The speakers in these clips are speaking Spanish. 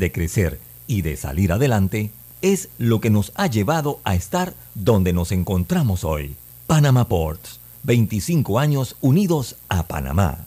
de crecer y de salir adelante es lo que nos ha llevado a estar donde nos encontramos hoy. Panama Ports, 25 años unidos a Panamá.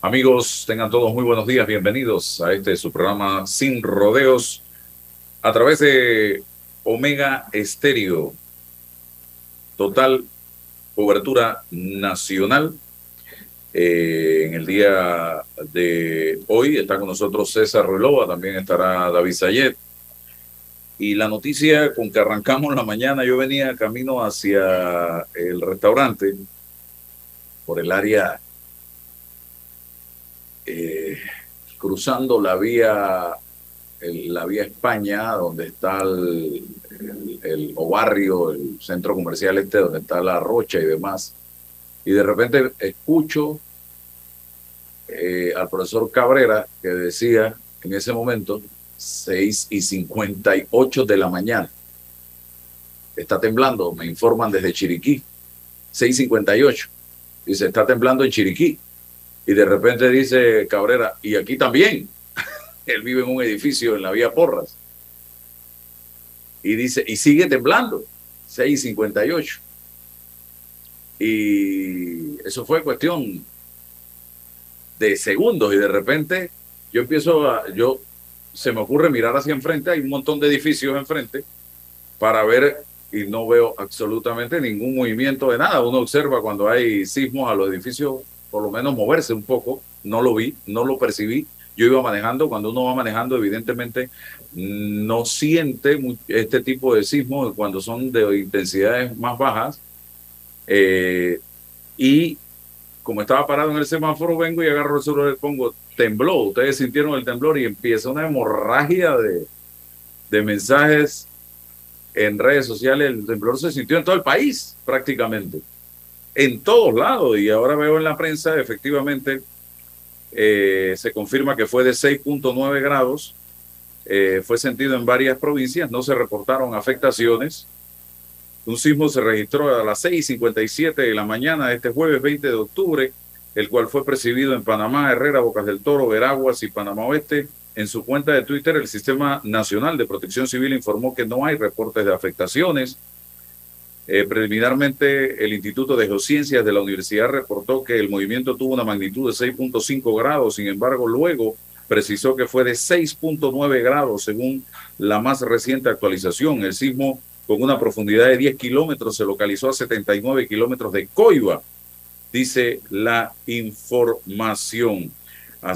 Amigos, tengan todos muy buenos días, bienvenidos a este su programa Sin Rodeos a través de Omega Estéreo. Total cobertura nacional. Eh, en el día de hoy está con nosotros César Relova, también estará David Sayet. Y la noticia con que arrancamos la mañana, yo venía camino hacia el restaurante por el área eh, cruzando la vía, la vía España, donde está el, el, barrio, el centro comercial este, donde está la Rocha y demás, y de repente escucho eh, al profesor Cabrera que decía en ese momento 6 y 58 de la mañana. Está temblando, me informan desde Chiriquí, 6.58. Dice, está temblando en Chiriquí. Y de repente dice Cabrera, y aquí también. Él vive en un edificio en la vía Porras. Y dice, y sigue temblando, 6.58. Y eso fue cuestión de segundos y de repente yo empiezo a, yo, se me ocurre mirar hacia enfrente, hay un montón de edificios enfrente para ver y no veo absolutamente ningún movimiento de nada. Uno observa cuando hay sismos a los edificios por lo menos moverse un poco. No lo vi, no lo percibí. Yo iba manejando, cuando uno va manejando, evidentemente no siente este tipo de sismos cuando son de intensidades más bajas. Eh, y como estaba parado en el semáforo, vengo y agarro el celular y pongo, tembló. Ustedes sintieron el temblor y empieza una hemorragia de, de mensajes en redes sociales. El temblor se sintió en todo el país prácticamente en todos lados. Y ahora veo en la prensa, efectivamente, eh, se confirma que fue de 6.9 grados. Eh, fue sentido en varias provincias, no se reportaron afectaciones. Un sismo se registró a las 6.57 de la mañana de este jueves 20 de octubre, el cual fue percibido en Panamá, Herrera, Bocas del Toro, Veraguas y Panamá Oeste. En su cuenta de Twitter, el Sistema Nacional de Protección Civil informó que no hay reportes de afectaciones. Eh, preliminarmente, el Instituto de Geociencias de la Universidad reportó que el movimiento tuvo una magnitud de 6.5 grados, sin embargo, luego precisó que fue de 6.9 grados según la más reciente actualización. El sismo con una profundidad de 10 kilómetros se localizó a 79 kilómetros de Coiba, dice la información.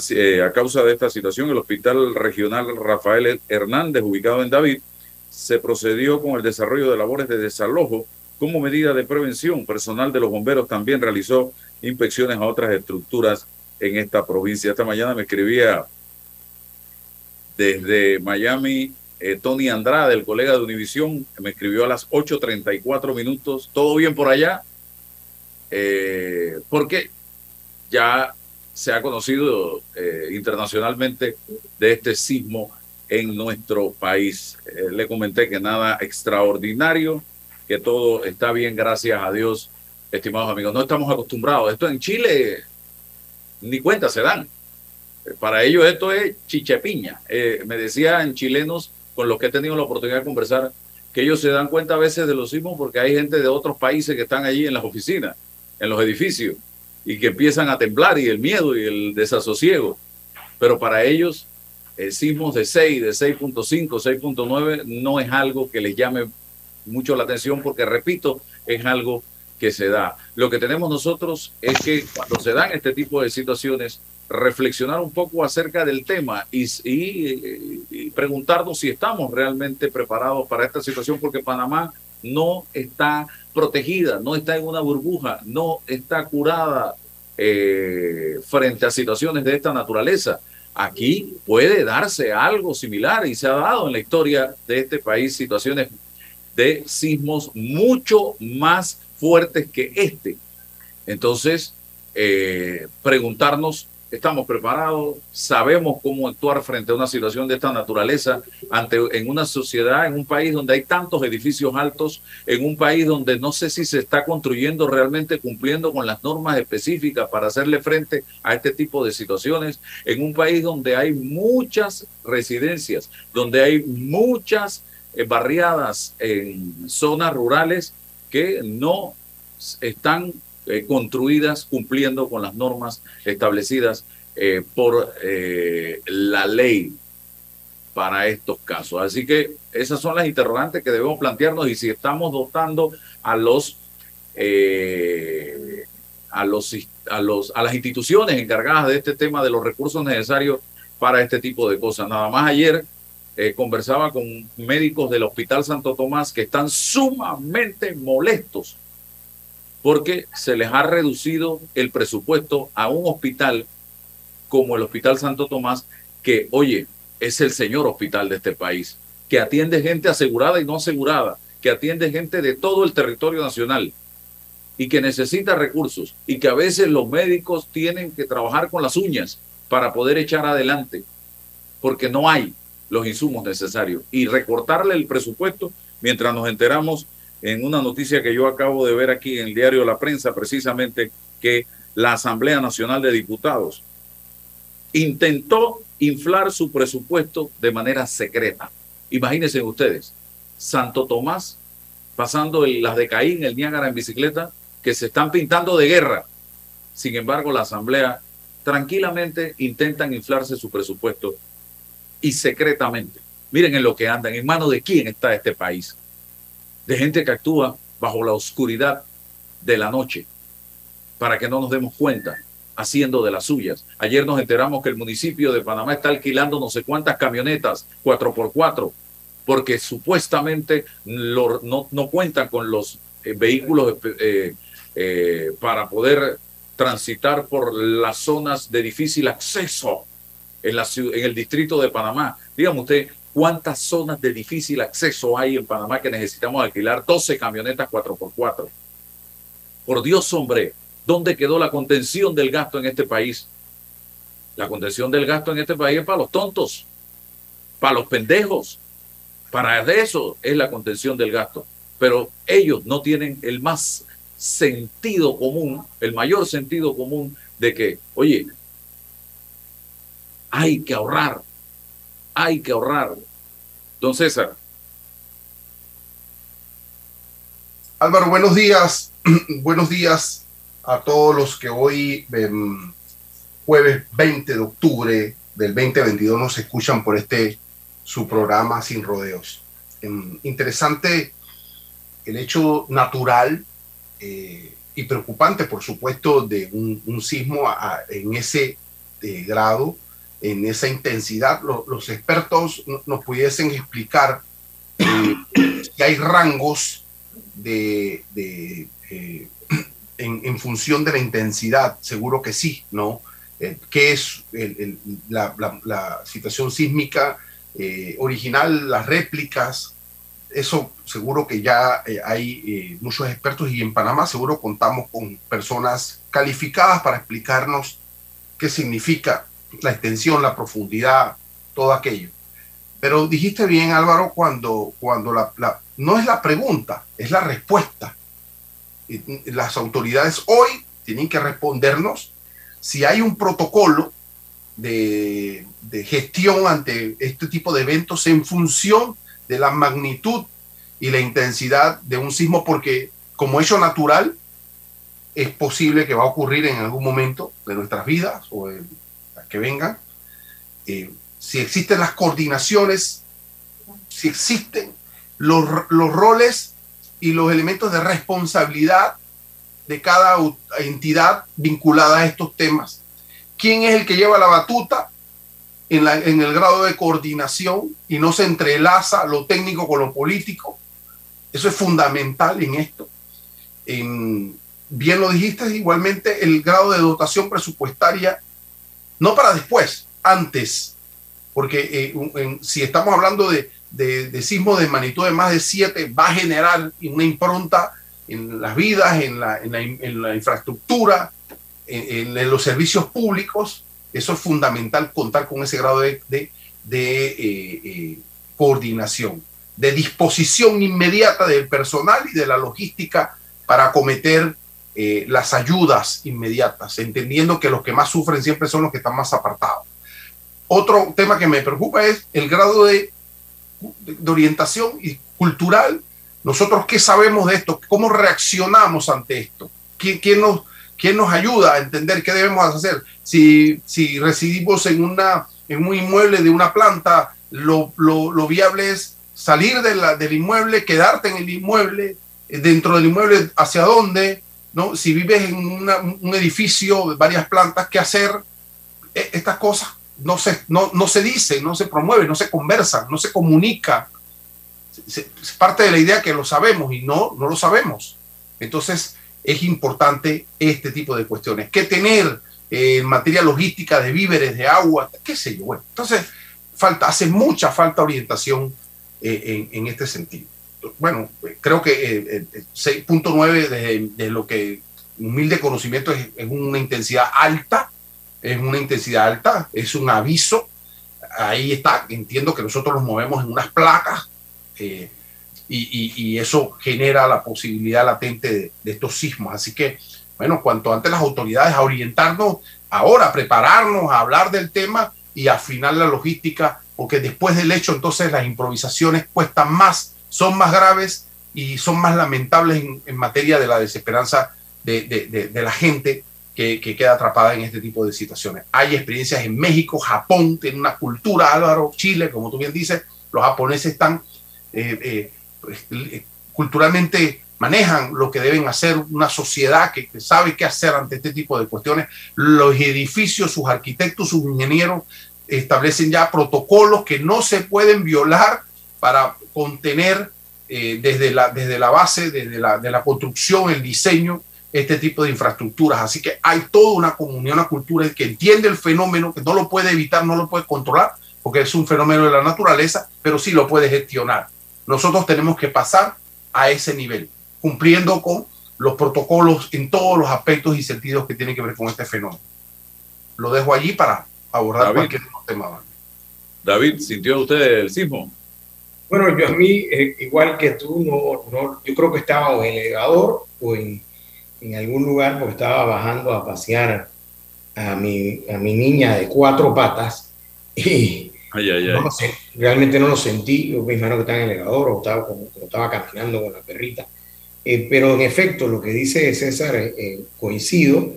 Eh, a causa de esta situación, el Hospital Regional Rafael Hernández, ubicado en David, se procedió con el desarrollo de labores de desalojo como medida de prevención, personal de los bomberos también realizó inspecciones a otras estructuras en esta provincia. Esta mañana me escribía desde Miami eh, Tony Andrade, el colega de Univisión, me escribió a las 8.34 minutos. ¿Todo bien por allá? Eh, porque ya se ha conocido eh, internacionalmente de este sismo en nuestro país. le comenté que nada extraordinario, que todo está bien, gracias a Dios, estimados amigos. No estamos acostumbrados. Esto en Chile ni cuenta se dan. Para ellos esto es chichepiña. Eh, me decían chilenos con los que he tenido la oportunidad de conversar que ellos se dan cuenta a veces de los sismos porque hay gente de otros países que están allí en las oficinas, en los edificios, y que empiezan a temblar y el miedo y el desasosiego. Pero para ellos, el sismos de 6, de 6.5, 6.9 no es algo que les llame mucho la atención porque, repito, es algo que se da. Lo que tenemos nosotros es que cuando se dan este tipo de situaciones, reflexionar un poco acerca del tema y, preguntarnos si estamos realmente preparados para esta situación, porque Panamá no está protegida, no está en una burbuja, no está curada eh, frente a situaciones de esta naturaleza. Aquí puede darse algo similar y se ha dado en la historia de este país situaciones de sismos mucho más fuertes que este. Entonces, eh, preguntarnos estamos preparados, sabemos cómo actuar frente a una situación de esta naturaleza, ante, en una sociedad, en un país donde hay tantos edificios altos, en un país donde no sé si se está construyendo realmente cumpliendo con las normas específicas para hacerle frente a este tipo de situaciones, en un país donde hay muchas residencias, donde hay muchas eh, barriadas en zonas rurales que no están eh, construidas cumpliendo con las normas establecidas eh, por la ley para estos casos. Así que esas son las interrogantes que debemos plantearnos y si estamos dotando a los a los a los a las instituciones encargadas de este tema de los recursos necesarios para este tipo de cosas. Nada más ayer conversaba con médicos del Hospital Santo Tomás que están sumamente molestos porque se les ha reducido el presupuesto a un hospital como el Hospital Santo Tomás, que, oye, es el señor hospital de este país, que atiende gente asegurada y no asegurada, que atiende gente de todo el territorio nacional y que necesita recursos y que a veces los médicos tienen que trabajar con las uñas para poder echar adelante, porque no hay los insumos necesarios. Y recortarle el presupuesto mientras nos enteramos en una noticia que yo acabo de ver aquí en el diario La Prensa, precisamente que la Asamblea Nacional de Diputados intentó inflar su presupuesto de manera secreta. Imagínense ustedes, Santo Tomás pasando las de Caín, el Niágara en bicicleta, que se están pintando de guerra. Sin embargo, la Asamblea tranquilamente intentan inflarse su presupuesto y secretamente. Miren en lo que andan, en manos de quién está este país de gente que actúa bajo la oscuridad de la noche para que no nos demos cuenta haciendo de las suyas. Ayer nos enteramos que el municipio de Panamá está alquilando no sé cuántas camionetas 4x4 porque supuestamente no, no, cuentan con los eh, vehículos eh, eh, para poder transitar por las zonas de difícil acceso en, el distrito de Panamá. Dígame usted, ¿Cuántas zonas de difícil acceso hay en Panamá que necesitamos alquilar 12 camionetas 4x4? Por Dios, hombre, ¿dónde quedó la contención del gasto en este país? La contención del gasto en este país es para los tontos, para los pendejos. Para eso es la contención del gasto. Pero ellos no tienen el más sentido común, el mayor sentido común de que, oye, hay que ahorrar, hay que ahorrar. Don César. Álvaro, buenos días. buenos días a todos los que hoy, em, jueves 20 de octubre del 2022, nos escuchan por este su programa Sin Rodeos. Em, interesante el hecho natural eh, y preocupante, por supuesto, de un, sismo en ese eh, grado en esa intensidad, los expertos nos pudiesen explicar eh, si hay rangos de, eh, en, función de la intensidad, seguro que sí, ¿no? Eh, ¿Qué es la, situación sísmica original, las réplicas? Eso seguro que ya hay muchos expertos y en Panamá seguro contamos con personas calificadas para explicarnos qué significa la extensión, la profundidad, todo aquello. Pero dijiste bien, Álvaro, cuando, cuando la, no es la pregunta, es la respuesta. Las autoridades hoy tienen que respondernos si hay un protocolo de, de gestión ante este tipo de eventos en función de la magnitud y la intensidad de un sismo, porque como hecho natural, es posible que va a ocurrir en algún momento de nuestras vidas o en que vengan, eh, si existen las coordinaciones, si existen los, los roles y los elementos de responsabilidad de cada entidad vinculada a estos temas. ¿Quién es el que lleva la batuta en, la, en, el grado de coordinación y no se entrelaza lo técnico con lo político? Eso es fundamental en esto. bien lo dijiste, igualmente el grado de dotación presupuestaria, no para después, antes, porque eh, si estamos hablando de, de, sismos de magnitud de más de 7, va a generar una impronta en las vidas, en la, infraestructura, en, los servicios públicos. Eso es fundamental, contar con ese grado de, de, eh, eh, coordinación, de disposición inmediata del personal y de la logística para acometer eh, las ayudas inmediatas, entendiendo que los que más sufren siempre son los que están más apartados. Otro tema que me preocupa es el grado de, de orientación y cultural. Nosotros, ¿qué sabemos de esto? ¿Cómo reaccionamos ante esto? ¿Quién, quién nos, quién nos ayuda a entender qué debemos hacer? Si, si residimos en, una, en un inmueble de una planta, lo, lo, lo viable es salir de la, del inmueble, quedarte en el inmueble, eh, dentro del inmueble, hacia dónde, ¿no? Si vives en un edificio de varias plantas, ¿qué hacer? E, estas cosas no se, no, no se dicen, no se promueven, no se conversan, no se comunica. Es parte de la idea que lo sabemos y no, no lo sabemos. Entonces es importante este tipo de cuestiones. ¿Qué tener eh, en materia logística de víveres, de agua? ¿Qué sé yo? Bueno, entonces falta, hace mucha falta orientación eh, en, en, este sentido. Bueno, creo que 6.9 eh, de, de, lo que humilde conocimiento es, es una intensidad alta es una intensidad alta, es un aviso. Ahí está, entiendo que nosotros nos movemos en unas placas eh, y, eso genera la posibilidad latente de, estos sismos. Así que, bueno, cuanto antes las autoridades a orientarnos, ahora a prepararnos, a hablar del tema y afinar la logística, porque después del hecho entonces las improvisaciones cuestan más, son más graves y son más lamentables en, materia de la desesperanza de, de la gente que, queda atrapada en este tipo de situaciones. Hay experiencias en México, Japón, tiene una cultura, Álvaro, Chile, como tú bien dices, los japoneses están eh, eh, pues, eh, culturalmente manejan lo que deben hacer una sociedad que, sabe qué hacer ante este tipo de cuestiones. Los edificios, sus arquitectos, sus ingenieros establecen ya protocolos que no se pueden violar para contener desde, la, desde la base, desde la, de la construcción, el diseño, este tipo de infraestructuras. Así que hay toda una comunidad, una cultura que entiende el fenómeno, que no lo puede evitar, no lo puede controlar, porque es un fenómeno de la naturaleza, pero sí lo puede gestionar. Nosotros tenemos que pasar a ese nivel, cumpliendo con los protocolos en todos los aspectos y sentidos que tienen que ver con este fenómeno. Lo dejo allí para abordar David, cualquier tema. David, ¿sintió usted el sismo? Bueno, yo a mí, eh, igual que tú, no, no, yo creo que estaba en el elevador o en en algún lugar porque estaba bajando a pasear a mi, a mi niña de cuatro patas y No sé, realmente no lo sentí, me imagino que estaba en el elevador o estaba, como, estaba caminando con la perrita. Eh, pero en efecto, lo que dice César, eh, eh, coincido.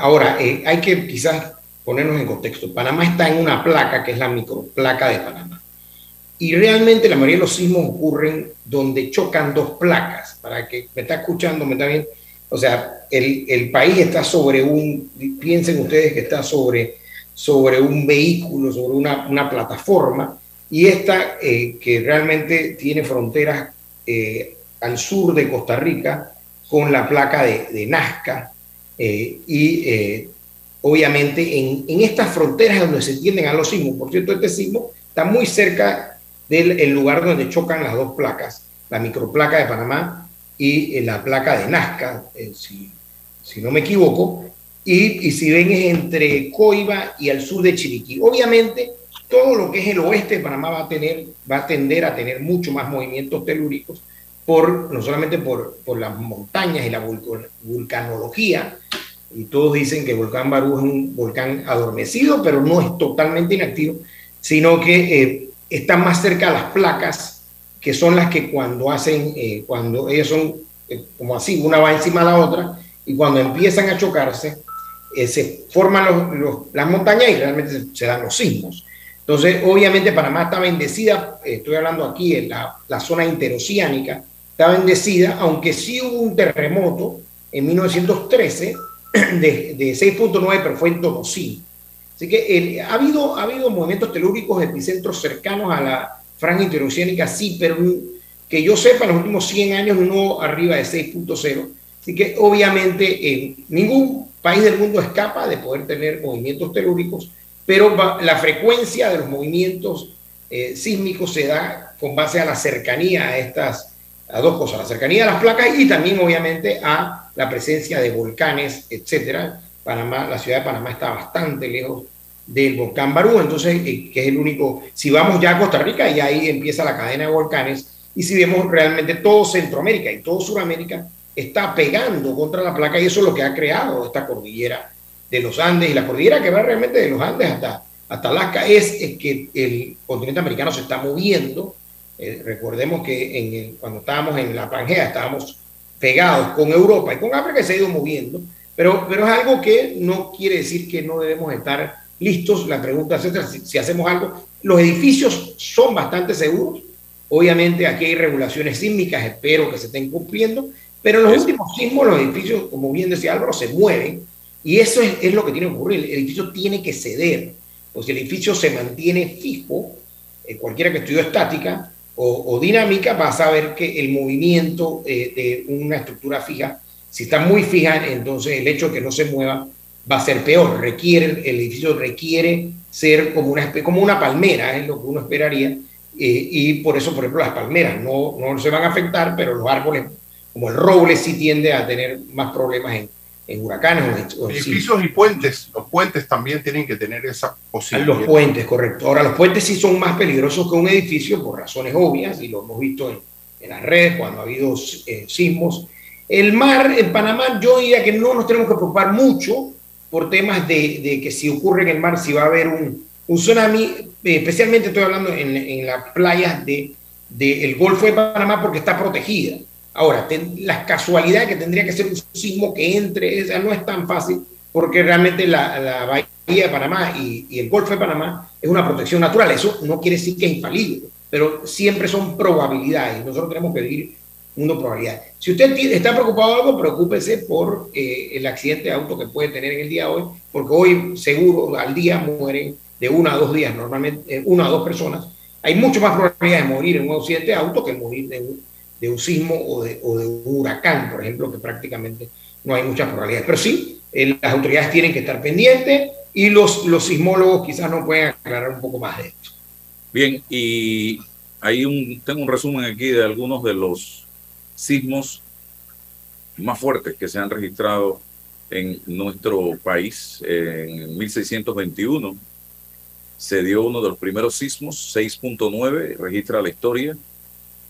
ahora, hay que quizás ponernos en contexto. Panamá está en una placa que es la microplaca de Panamá. Y realmente la mayoría de los sismos ocurren donde chocan dos placas. Para que me está escuchando, me está viendo. O sea, el, el, país está sobre un, piensen ustedes que está sobre, sobre un vehículo, sobre una, una plataforma, y esta eh, que realmente tiene fronteras eh, al sur de Costa Rica con la placa de, de Nazca, eh, y obviamente en, en, estas fronteras donde se tienden a los sismos, por cierto, este sismo está muy cerca del lugar donde chocan las dos placas, la microplaca de Panamá y la placa de Nazca, eh, si, no me equivoco, y, si ven es entre Coiba y al sur de Chiriquí. Obviamente, todo lo que es el oeste de Panamá va a, tener, va a tender a tener mucho más movimientos telúricos, por, no solamente por, por las montañas y la vulcanología, y todos dicen que el volcán Barú es un volcán adormecido, pero no es totalmente inactivo, sino que eh, está más cerca a las placas que son las que cuando hacen, eh, cuando ellas son eh, como así, una va encima de la otra, y cuando empiezan a chocarse, eh, se forman los, las montañas y realmente se, dan los sismos. Entonces, obviamente Panamá está bendecida, estoy hablando aquí en la, la zona interoceánica, está bendecida, aunque sí hubo un terremoto en 1913 de, de 6.9, pero fue en Tonosí. Así que ha, habido, ha habido movimientos telúricos epicentros cercanos a la, franja interoceánica sí, pero que yo sepa, en los últimos 100 años no arriba de 6.0. Así que obviamente ningún país del mundo escapa de poder tener movimientos telúricos, pero la frecuencia de los movimientos eh, sísmicos se da con base a la cercanía a estas a dos cosas, la cercanía a las placas y también obviamente a la presencia de volcanes, etcétera. Panamá, la ciudad de Panamá está bastante lejos del volcán Barú, entonces, eh, que es el único, si vamos ya a Costa Rica, y ahí empieza la cadena de volcanes, y si vemos realmente todo Centroamérica y todo Sudamérica está pegando contra la placa, y eso es lo que ha creado esta cordillera de los Andes, y la cordillera que va realmente de los Andes hasta, hasta Alaska, es, que el continente americano se está moviendo. Eh, recordemos que cuando estábamos en la Pangea estábamos pegados con Europa y con África se ha ido moviendo, pero, pero es algo que no quiere decir que no debemos estar listos. La pregunta es si, hacemos algo. Los edificios son bastante seguros. Obviamente aquí hay regulaciones sísmicas, espero que se estén cumpliendo, pero en los últimos sismos los edificios, como bien decía Álvaro, se mueven y eso es, lo que tiene que ocurrir. El edificio tiene que ceder. Pues si el edificio se mantiene fijo, eh, cualquiera que estudió estática o, dinámica va a saber que el movimiento eh, de una estructura fija, si está muy fija, entonces el hecho de que no se mueva va a ser peor. Requiere, el edificio requiere ser como una, como una palmera, es lo que uno esperaría. Eh, y por eso, por ejemplo, las palmeras no, no se van a afectar, pero los árboles, como el roble, sí tiende a tener más problemas en, en huracanes. O Edificios y puentes. Los puentes también tienen que tener esa posibilidad. Los puentes, correcto. Ahora, los puentes sí son más peligrosos que un edificio por razones obvias, y lo hemos visto en, en las redes cuando ha habido eh, sismos. El mar en Panamá, yo diría que no nos tenemos que preocupar mucho por temas de, de que si ocurre en el mar, si va a haber un, un tsunami, eh, especialmente estoy hablando en, en las playas del de, el Golfo de Panamá porque está protegida. Ahora, ten, la casualidad que tendría que ser un sismo que entre, esa no es tan fácil porque realmente la, la bahía de Panamá y, y el Golfo de Panamá es una protección natural. Eso no quiere decir que es infalible, pero siempre son probabilidades. Nosotros tenemos que ir 1 probabilidad. Si usted está preocupado de algo, preocúpese por eh, el accidente de auto que puede tener en el día de hoy, porque hoy seguro al día mueren de una a dos días, normalmente eh, una a dos personas. Hay mucho más probabilidad de morir en un accidente de auto que morir de un, sismo o de, o de, un huracán, por ejemplo, que prácticamente no hay muchas probabilidades. Pero sí, eh, las autoridades tienen que estar pendientes y los, sismólogos quizás nos pueden aclarar un poco más de esto. Bien, y hay tengo un resumen aquí de algunos de los sismos más fuertes que se han registrado en nuestro país. En 1621 se dio uno de los primeros sismos, 6.9, registra la historia,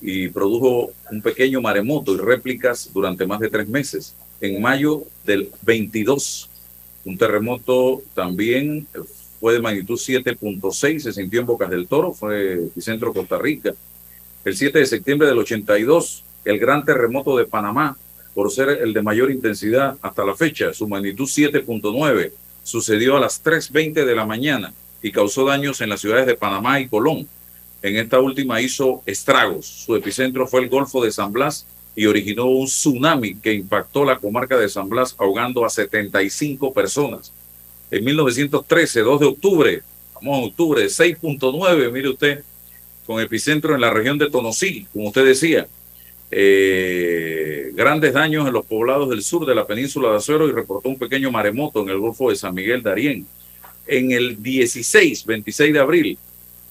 y produjo un pequeño maremoto y réplicas durante más de tres meses. En mayo del 22, un terremoto también fue de magnitud 7.6, se sintió en Bocas del Toro, fue epicentro Costa Rica. El 7 de septiembre del 82, el gran terremoto de Panamá, por ser el de mayor intensidad hasta la fecha, su magnitud 7.9, sucedió a las 3.20 de la mañana y causó daños en las ciudades de Panamá y Colón. En esta última hizo estragos. Su epicentro fue el Golfo de San Blas y originó un tsunami que impactó la comarca de San Blas ahogando a 75 personas. En 1913, 2 de octubre, vamos a octubre, 6.9, mire usted, con epicentro en la región de Tonosí, como usted decía, eh, grandes daños en los poblados del sur de la península de Azuero y reportó un pequeño maremoto en el Golfo de San Miguel de Arién. En el 16, 26 de abril,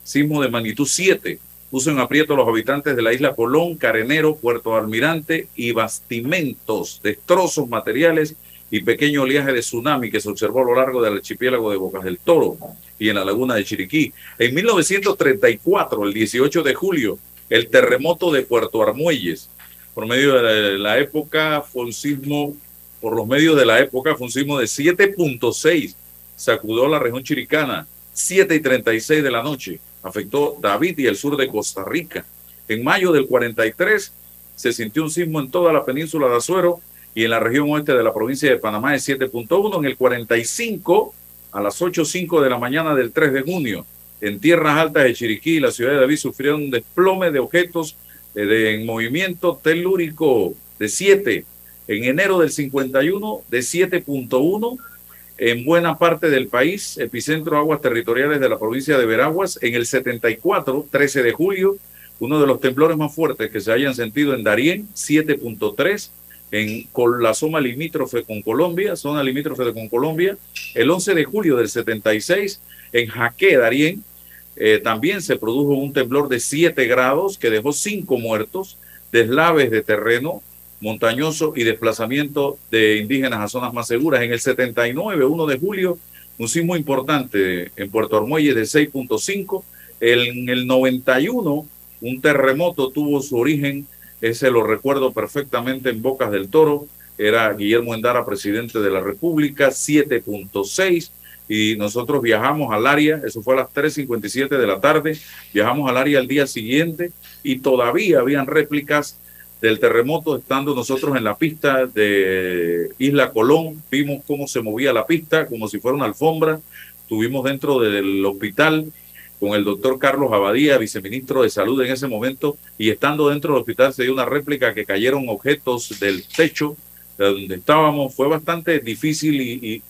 sismo de magnitud 7 puso en aprieto a los habitantes de la isla Colón, Carenero, Puerto Almirante y bastimentos, destrozos materiales y pequeño oleaje de tsunami que se observó a lo largo del archipiélago de Bocas del Toro y en la laguna de Chiriquí. En 1934, el 18 de julio, el terremoto de Puerto Armuelles. Por medio de la, época fue un sismo, por los medios de la época fue un sismo de 7.6, sacudió la región chiricana, 7 y 36 de la noche, afectó David y el sur de Costa Rica. En mayo del 43 se sintió un sismo en toda la península de Azuero y en la región oeste de la provincia de Panamá de 7.1. En el 45, a las 8.05 de la mañana del 3 de junio, en tierras altas de Chiriquí la ciudad de David sufrieron un desplome de objetos eh, en movimiento telúrico de 7. En enero del 51 de 7.1 en buena parte del país, epicentro aguas territoriales de la provincia de Veraguas. En el 74, 13 de julio, uno de los temblores más fuertes que se hayan sentido en Darién, 7.3, en con la zona limítrofe con Colombia, zona limítrofe con Colombia, el 11 de julio del 76, en Jaque, Darién, eh, también se produjo un temblor de 7 grados que dejó 5 muertos, deslaves de terreno montañoso y desplazamiento de indígenas a zonas más seguras. En el 79, 1 de julio, un sismo importante en Puerto Armuelle de 6.5. En el 91, un terremoto tuvo su origen, ese lo recuerdo perfectamente en Bocas del Toro, era Guillermo Endara, presidente de la República, 7.6 y nosotros viajamos al área, eso fue a las 3.57 de la tarde, viajamos al área al día siguiente y todavía habían réplicas del terremoto estando nosotros en la pista de Isla Colón, vimos cómo se movía la pista como si fuera una alfombra, estuvimos dentro del hospital con el doctor Carlos Abadía, viceministro de Salud en ese momento, y estando dentro del hospital se dio una réplica que cayeron objetos del techo de donde estábamos, fue bastante difícil y,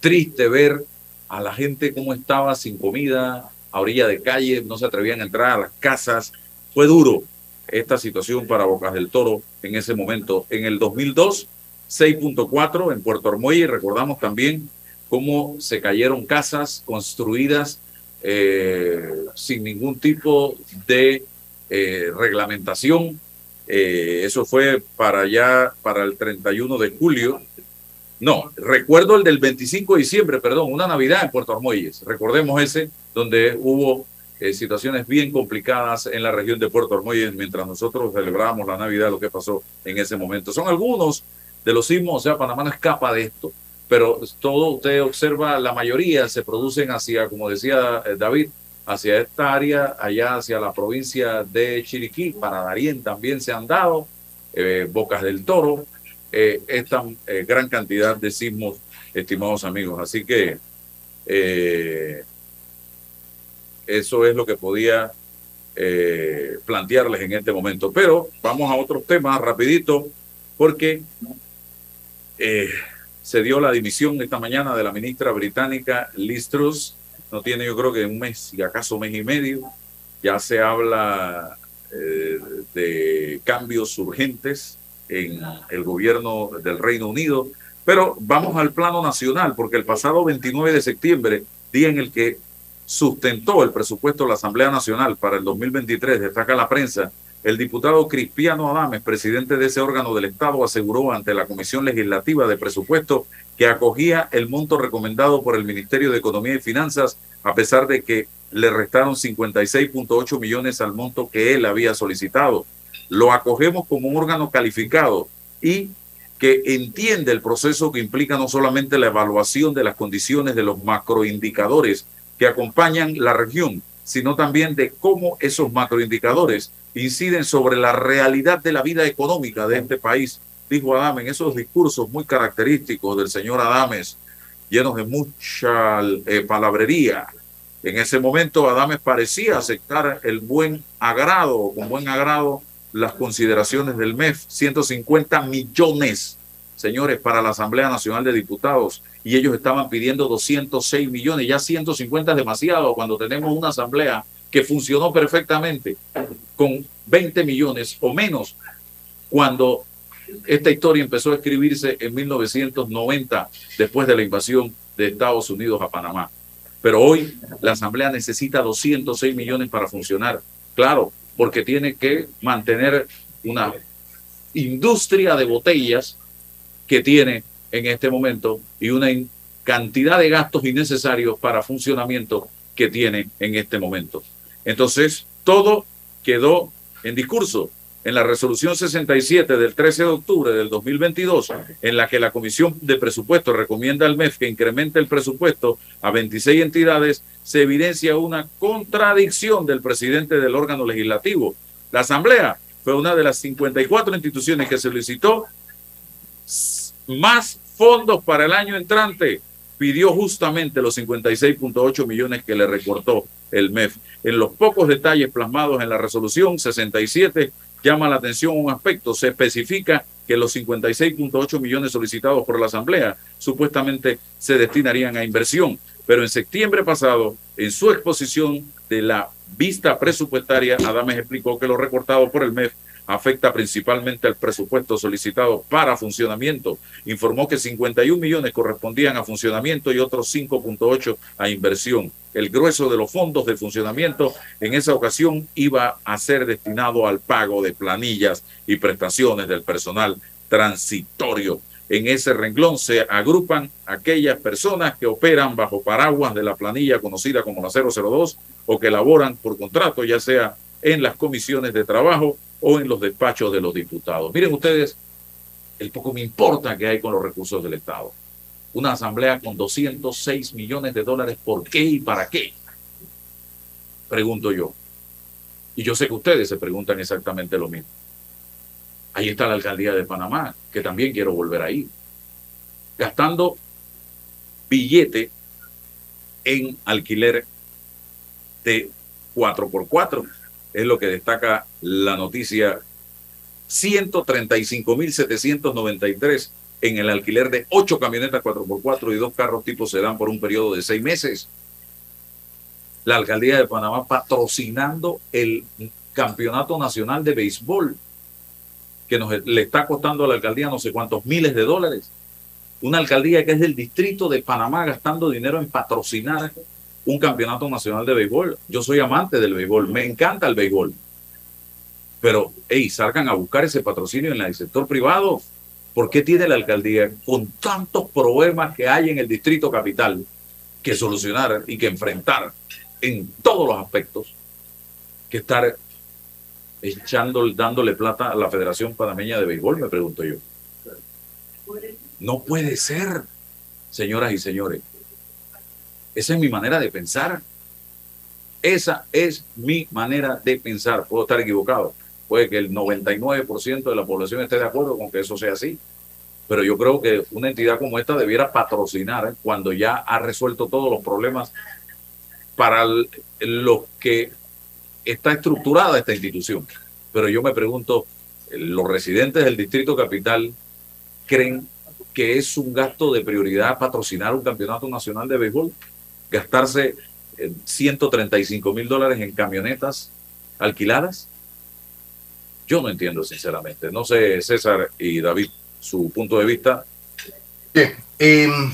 triste ver a la gente cómo estaba sin comida, a orilla de calle, no se atrevían a entrar a las casas. Fue duro esta situación para Bocas del Toro en ese momento. En el 2002, 6.4 en Puerto Armuelle, recordamos también cómo se cayeron casas construidas eh, sin ningún tipo de eh, reglamentación. Eh, eso fue para allá, para el 31 de julio no, recuerdo el del 25 de diciembre, perdón, una Navidad en Puerto Armuelles. Recordemos ese, donde hubo eh, situaciones bien complicadas en la región de Puerto Armuelles mientras nosotros celebrábamos la Navidad, lo que pasó en ese momento. Son algunos de los sismos, o sea, Panamá no escapa de esto, pero todo usted observa, la mayoría se producen hacia, como decía eh, David, hacia esta área, allá hacia la provincia de Chiriquí, para Darien también se han dado, eh, Bocas del Toro, eh, esta eh, gran cantidad de sismos, estimados amigos. Así que eh, eso es lo que podía plantearles en este momento. Pero vamos a otros temas rapidito, porque se dio la dimisión esta mañana de la ministra británica Liz Truss. No tiene yo creo que un mes, y acaso mes y medio. Ya se habla de cambios urgentes en el gobierno del Reino Unido. Pero vamos al plano nacional, porque el pasado 29 de septiembre, día en el que sustentó el presupuesto de la Asamblea Nacional para el 2023, destaca la prensa, el diputado Cristiano Adames, presidente de ese órgano del Estado, aseguró ante la Comisión Legislativa de Presupuesto que acogía el monto recomendado por el Ministerio de Economía y Finanzas, a pesar de que le restaron 56.8 millones al monto que él había solicitado. Lo acogemos como un órgano calificado y que entiende el proceso que implica no solamente la evaluación de las condiciones de los macroindicadores que acompañan la región, sino también de cómo esos macroindicadores inciden sobre la realidad de la vida económica de este país, dijo Adame en esos discursos muy característicos del señor Adames, llenos de mucha eh, palabrería. En ese momento Adames parecía aceptar el buen agrado, con buen agrado, las consideraciones del MEF, 150 millones, señores, para la Asamblea Nacional de Diputados, y ellos estaban pidiendo 206 millones, ya 150 es demasiado cuando tenemos una asamblea que funcionó perfectamente con 20 millones o menos cuando esta historia empezó a escribirse en 1990 después de la invasión de Estados Unidos a Panamá. Pero hoy la Asamblea necesita 206 millones para funcionar. Claro, porque tiene que mantener una industria de botellas que tiene en este momento y una cantidad de gastos innecesarios para funcionamiento que tiene en este momento. Entonces, todo quedó en discurso en la resolución 67 del 13 de octubre del 2022, en la que la Comisión de Presupuesto recomienda al MEF que incremente el presupuesto a 26 entidades, se evidencia una contradicción del presidente del órgano legislativo. La Asamblea fue una de las 54 instituciones que solicitó más fondos para el año entrante. Pidió justamente los 56.8 millones que le recortó el MEF. En los pocos detalles plasmados en la resolución 67 llama la atención un aspecto. Se especifica que los 56.8 millones solicitados por la Asamblea supuestamente se destinarían a inversión. Pero en septiembre pasado, en su exposición de la vista presupuestaria, Adames explicó que lo recortado por el MEF afecta principalmente al presupuesto solicitado para funcionamiento. Informó que 51 millones correspondían a funcionamiento y otros 5.8 a inversión. El grueso de los fondos de funcionamiento en esa ocasión iba a ser destinado al pago de planillas y prestaciones del personal transitorio. En ese renglón se agrupan aquellas personas que operan bajo paraguas de la planilla conocida como la 002 o que laboran por contrato, ya sea en las comisiones de trabajo o en los despachos de los diputados. Miren ustedes, el poco me importa que hay con los recursos del Estado. Una asamblea con 206 millones de dólares, ¿por qué y para qué? Pregunto yo. Y yo sé que ustedes se preguntan exactamente lo mismo. Ahí está la alcaldía de Panamá, que también quiero volver ahí. Gastando billete en alquiler de 4x4 es lo que destaca la noticia 135.793 en el alquiler de ocho camionetas 4x4 y dos carros tipo sedán por un periodo de seis meses. La alcaldía de Panamá patrocinando el campeonato nacional de béisbol, que nos, le está costando a la alcaldía no sé cuántos miles de dólares. Una alcaldía que es del distrito de Panamá gastando dinero en patrocinar un campeonato nacional de béisbol. Yo soy amante del béisbol, me encanta el béisbol. Pero, hey, salgan a buscar ese patrocinio en el sector privado. ¿Por qué tiene la alcaldía, con tantos problemas que hay en el distrito capital, que solucionar y que enfrentar en todos los aspectos, que estar echando, dándole plata a la Federación Panameña de Béisbol, me pregunto yo. No puede ser, señoras y señores. Esa es mi manera de pensar. Esa es mi manera de pensar. Puedo estar equivocado. Puede que el 99% de la población esté de acuerdo con que eso sea así. Pero yo creo que una entidad como esta debiera patrocinar cuando ya ha resuelto todos los problemas para los que está estructurada esta institución. Pero yo me pregunto, ¿los residentes del Distrito Capital creen que es un gasto de prioridad patrocinar un campeonato nacional de béisbol? Gastarse 135 mil dólares en camionetas alquiladas? Yo no entiendo, sinceramente. No sé, César y David, su punto de vista. Bien, em,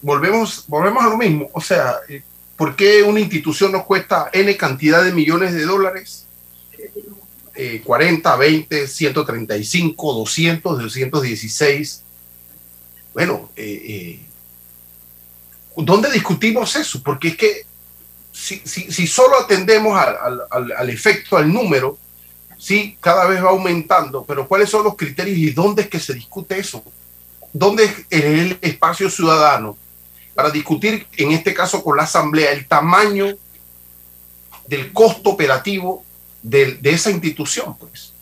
volvemos, volvemos a lo mismo. O sea, eh, ¿por qué una institución nos cuesta N cantidad de millones de dólares? 40, 20, 135, 200, 216. Bueno, eh, eh ¿dónde discutimos eso? Porque es que si, si, solo atendemos al, al, al, efecto, al número, sí, cada vez va aumentando, pero ¿cuáles son los criterios y dónde es que se discute eso? ¿Dónde es el espacio ciudadano para discutir, en este caso con la Asamblea, el tamaño del costo operativo de, de esa institución? Pues?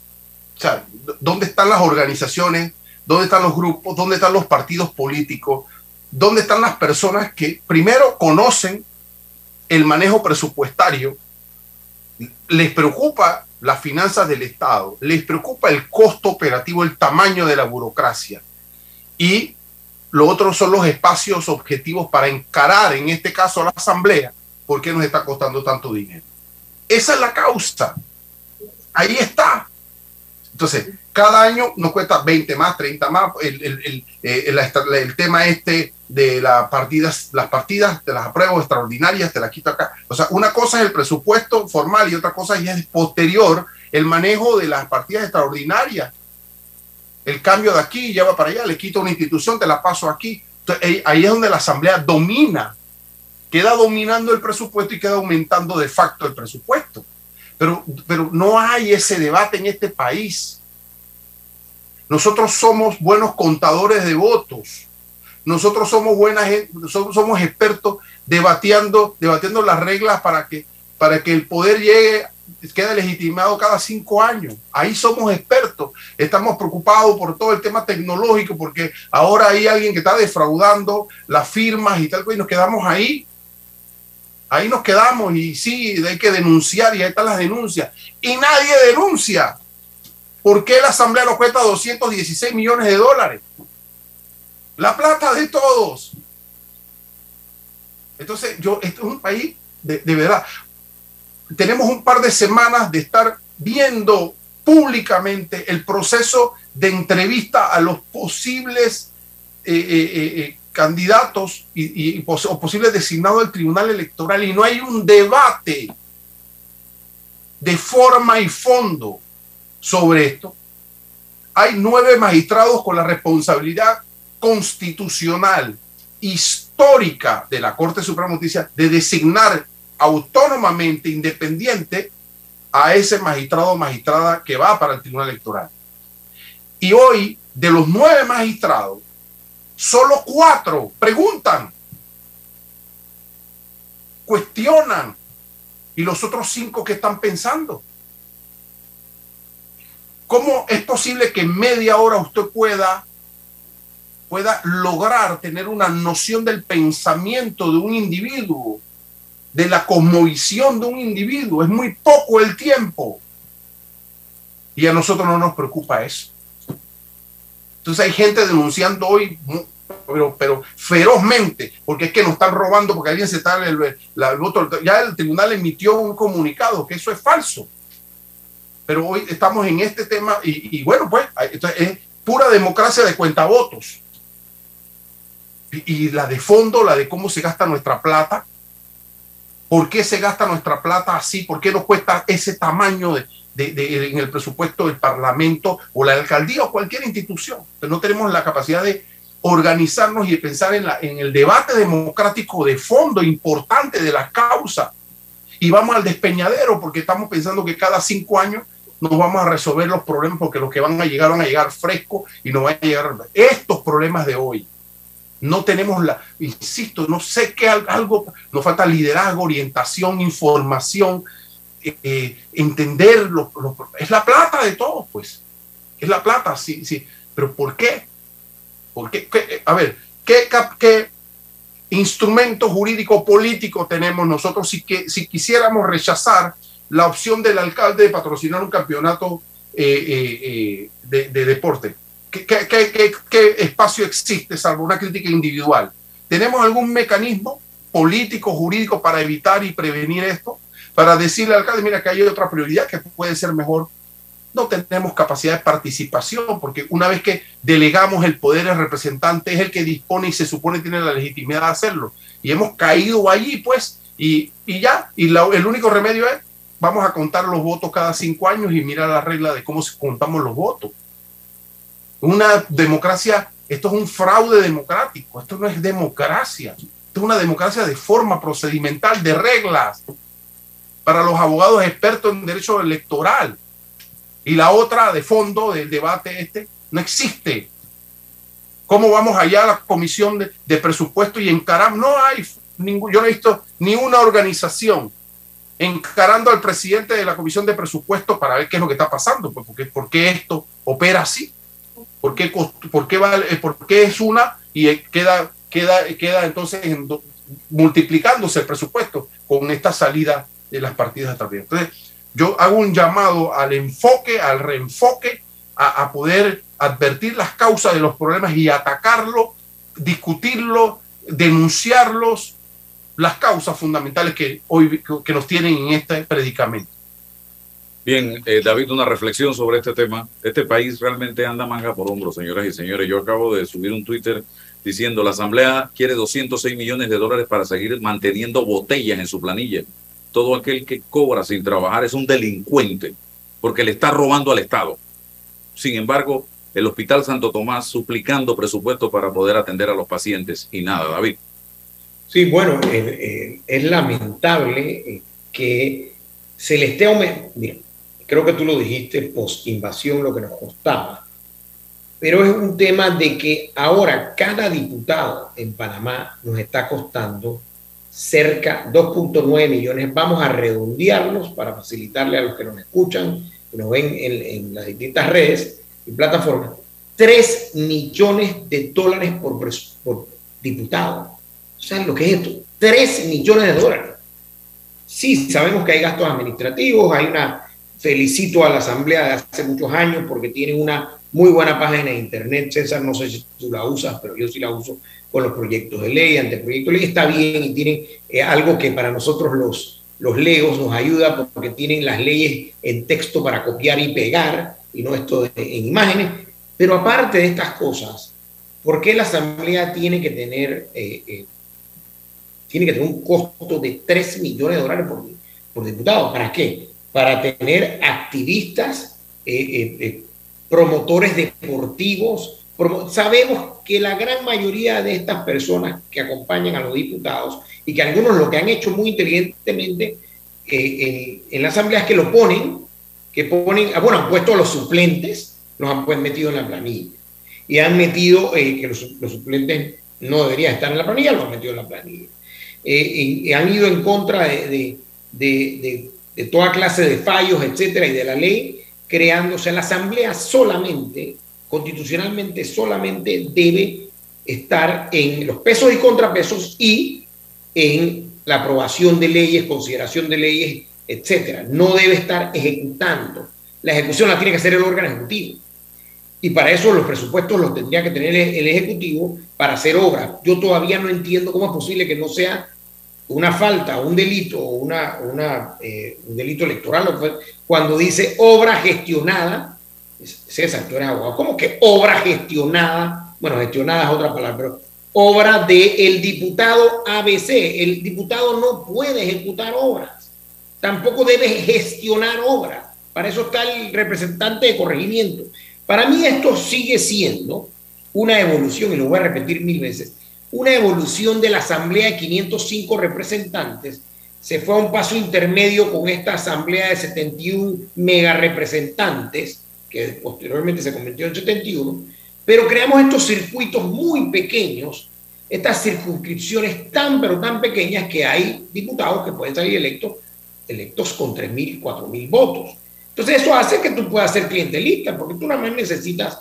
O sea, ¿dónde están las organizaciones? ¿Dónde están los grupos? ¿Dónde están los partidos políticos? ¿Dónde están las personas que primero conocen el manejo presupuestario? Les preocupa las finanzas del Estado, les preocupa el costo operativo, el tamaño de la burocracia. Y lo otro son los espacios objetivos para encarar, en este caso, la Asamblea, por qué nos está costando tanto dinero. Esa es la causa. Ahí está. Entonces, cada año nos cuesta 20 más, 30 más. El, el, eh, el, tema este de las partidas, las partidas de las apruebas extraordinarias, te la quito acá. O sea, una cosa es el presupuesto formal y otra cosa es posterior el manejo de las partidas extraordinarias. El cambio de aquí lleva para allá, le quito una institución, te la paso aquí. Ahí es donde la asamblea domina, queda dominando el presupuesto y queda aumentando de facto el presupuesto. Pero, pero no hay ese debate en este país. Nosotros somos buenos contadores de votos nosotros somos buena gente, somos, expertos debatiendo, debatiendo las reglas para que, para que el poder llegue, quede legitimado cada cinco años. Ahí somos expertos. Estamos preocupados por todo el tema tecnológico, porque ahora hay alguien que está defraudando las firmas y tal, y nos quedamos ahí. Ahí nos quedamos y sí, hay que denunciar y ahí están las denuncias. Y nadie denuncia. ¿Por qué la Asamblea nos cuesta 216 millones de dólares? La plata de todos. Entonces, yo, esto es un país de, verdad. tenemos un par de semanas de estar viendo públicamente el proceso de entrevista a los posibles eh, eh, eh, candidatos y, o posibles designados del Tribunal Electoral y no hay un debate de forma y fondo sobre esto. Hay nueve magistrados con la responsabilidad constitucional, histórica de la Corte Suprema de Justicia de designar autónomamente, independiente, a ese magistrado o magistrada que va para el Tribunal Electoral. Y hoy, de los nueve magistrados, solo cuatro preguntan, cuestionan, y los otros cinco que están pensando. ¿Cómo es posible que en media hora usted pueda, pueda lograr tener una noción del pensamiento de un individuo de la cosmovisión de un individuo. Es muy poco el tiempo. Y a nosotros no nos preocupa eso. Entonces hay gente denunciando hoy, pero, pero ferozmente, porque es que nos están robando, porque alguien se está el, voto. Ya el tribunal emitió un comunicado que eso es falso. Pero hoy estamos en este tema y, bueno, pues es pura democracia de cuentavotos. Y, la de fondo, la de cómo se gasta nuestra plata, ¿Por qué se gasta nuestra plata así? ¿Por qué nos cuesta ese tamaño de, en el presupuesto del Parlamento o la alcaldía o cualquier institución? no tenemos la capacidad de organizarnos y de pensar en, el debate democrático de fondo importante de la causa. Y vamos al despeñadero porque estamos pensando que cada cinco años nos vamos a resolver los problemas porque los que van a llegar van a llegar frescos y no van a llegar estos problemas de hoy no tenemos la, insisto, no sé qué algo, nos falta liderazgo, orientación, información, eh, eh, entender, lo, es la plata de todos, pues, es la plata, sí, sí, pero ¿por qué? ¿Por qué? A ver, ¿qué, qué instrumento jurídico político tenemos nosotros si, que, si quisiéramos rechazar la opción del alcalde de patrocinar un campeonato eh, de deporte? ¿Qué, espacio existe salvo una crítica individual? ¿Tenemos algún mecanismo político, jurídico para evitar y prevenir esto? Para decirle al alcalde, mira que hay otra prioridad que puede ser mejor. No tenemos capacidad de participación porque una vez que delegamos el poder al representante es el que dispone y se supone tiene la legitimidad de hacerlo. Y hemos caído allí, pues, y, ya. Y el único remedio es, vamos a contar los votos cada cinco años y mirar la regla de cómo contamos los votos una democracia, esto es un fraude democrático, esto no es democracia, esto es una democracia de forma procedimental, de reglas, para los abogados expertos en derecho electoral. Y la otra de fondo del debate este no existe. ¿Cómo vamos allá a la comisión de, presupuesto y encaramos? No hay ningún, yo no he visto ni una organización encarando al presidente de la comisión de presupuesto para ver qué es lo que está pasando, pues porque, por qué esto opera así. ¿Por qué, eh, por qué es una y queda, queda, queda entonces multiplicándose el presupuesto con esta salida de las partidas de Entonces, yo hago un llamado al enfoque, al reenfoque, a, a, poder advertir las causas de los problemas y atacarlo, discutirlo, denunciarlos, las causas fundamentales que hoy que nos tienen en este predicamento. Bien, eh, David, una reflexión sobre este tema. Este país realmente anda manga por hombro, señoras y señores. Yo acabo de subir un Twitter diciendo la Asamblea quiere 206 millones de dólares para seguir manteniendo botellas en su planilla. Todo aquel que cobra sin trabajar es un delincuente porque le está robando al Estado. Sin embargo, el Hospital Santo Tomás suplicando presupuesto para poder atender a los pacientes y nada, David. Sí, bueno, eh, eh, es lamentable que se le esté aumentando creo que tú lo dijiste, post-invasión, lo que nos costaba. Pero es un tema de que ahora cada diputado en Panamá nos está costando cerca 2.9 millones. Vamos a redondearlos para facilitarle a los que nos escuchan, que nos ven en, las distintas redes y plataformas. 3 millones de dólares por, por diputado. ¿Saben lo que es esto? 3 millones de dólares. Sí, sabemos que hay gastos administrativos, hay una Felicito a la Asamblea de hace muchos años porque tienen una muy buena página de internet. César, no sé si tú la usas, pero yo sí la uso con los proyectos de ley, anteproyectos de ley. Está bien y tienen eh, algo que para nosotros los, los legos nos ayuda porque tienen las leyes en texto para copiar y pegar y no esto en imágenes. Pero aparte de estas cosas, ¿por qué la Asamblea tiene que tener, eh, eh, tiene que tener un costo de 3 millones de dólares por, por diputado? ¿Para qué? Para tener activistas, eh, promotores deportivos. sabemos que la gran mayoría de estas personas que acompañan a los diputados y que algunos lo que han hecho muy inteligentemente en, en, la Asamblea es que lo ponen, que ponen, ah, bueno, han puesto a los suplentes, los han pues metido en la planilla. Y han metido eh, que los, suplentes no deberían estar en la planilla, los han metido en la planilla. Eh, y, han ido en contra de, toda clase de fallos, etcétera, y de la ley, creándose la Asamblea solamente, constitucionalmente solamente debe estar en los pesos y contrapesos y en la aprobación de leyes, consideración de leyes, etcétera. No debe estar ejecutando. La ejecución la tiene que hacer el órgano ejecutivo. Y para eso los presupuestos los tendría que tener el Ejecutivo para hacer obras. Yo todavía no entiendo cómo es posible que no sea una falta, un delito, una, eh, un delito electoral, cuando dice obra gestionada, César, tú eres abogado, ¿cómo que obra gestionada? Bueno, gestionada es otra palabra, pero obra del el diputado ABC. El diputado no puede ejecutar obras, tampoco debe gestionar obras. Para eso está el representante de corregimiento. Para mí esto sigue siendo una evolución, y lo voy a repetir mil veces, una evolución de la Asamblea de 505 representantes. Se fue a un paso intermedio con esta Asamblea de 71 mega representantes, que posteriormente se convirtió en 71, pero creamos estos circuitos muy pequeños, estas circunscripciones tan pero tan pequeñas que hay diputados que pueden salir electos, electos con 3.000, 4.000 votos. Entonces eso hace que tú puedas ser clientelista, porque tú nada más necesitas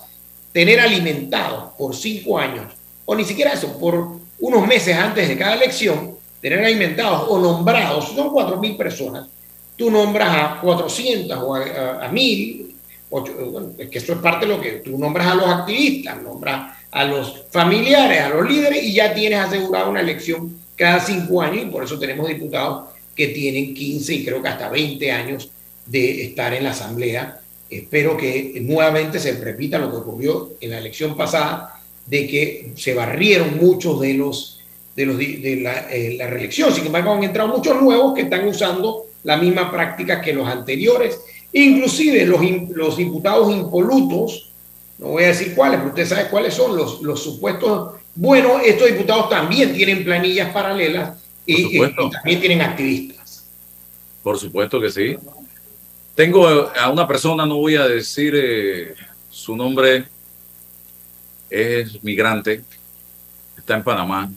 tener alimentado por cinco años, o ni siquiera eso, por unos meses antes de cada elección, tener alimentados o nombrados, son 4.000 personas, tú nombras a 400 o a, a, 1.000, bueno, es que eso es parte de lo que tú nombras a los activistas, nombras a los familiares, a los líderes y ya tienes asegurada una elección cada cinco años y por eso tenemos diputados que tienen 15 y creo que hasta 20 años de estar en la Asamblea. Espero que nuevamente se repita lo que ocurrió en la elección pasada, de que se barrieron muchos de los de, los, de la, eh, la, reelección. Sin embargo, han entrado muchos nuevos que están usando la misma práctica que los anteriores. Inclusive los, los diputados impolutos, no voy a decir cuáles, pero usted sabe cuáles son los, los supuestos. Bueno, estos diputados también tienen planillas paralelas y, y, también tienen activistas. Por supuesto que sí. Tengo a una persona, no voy a decir eh, su nombre, es migrante, está en Panamá.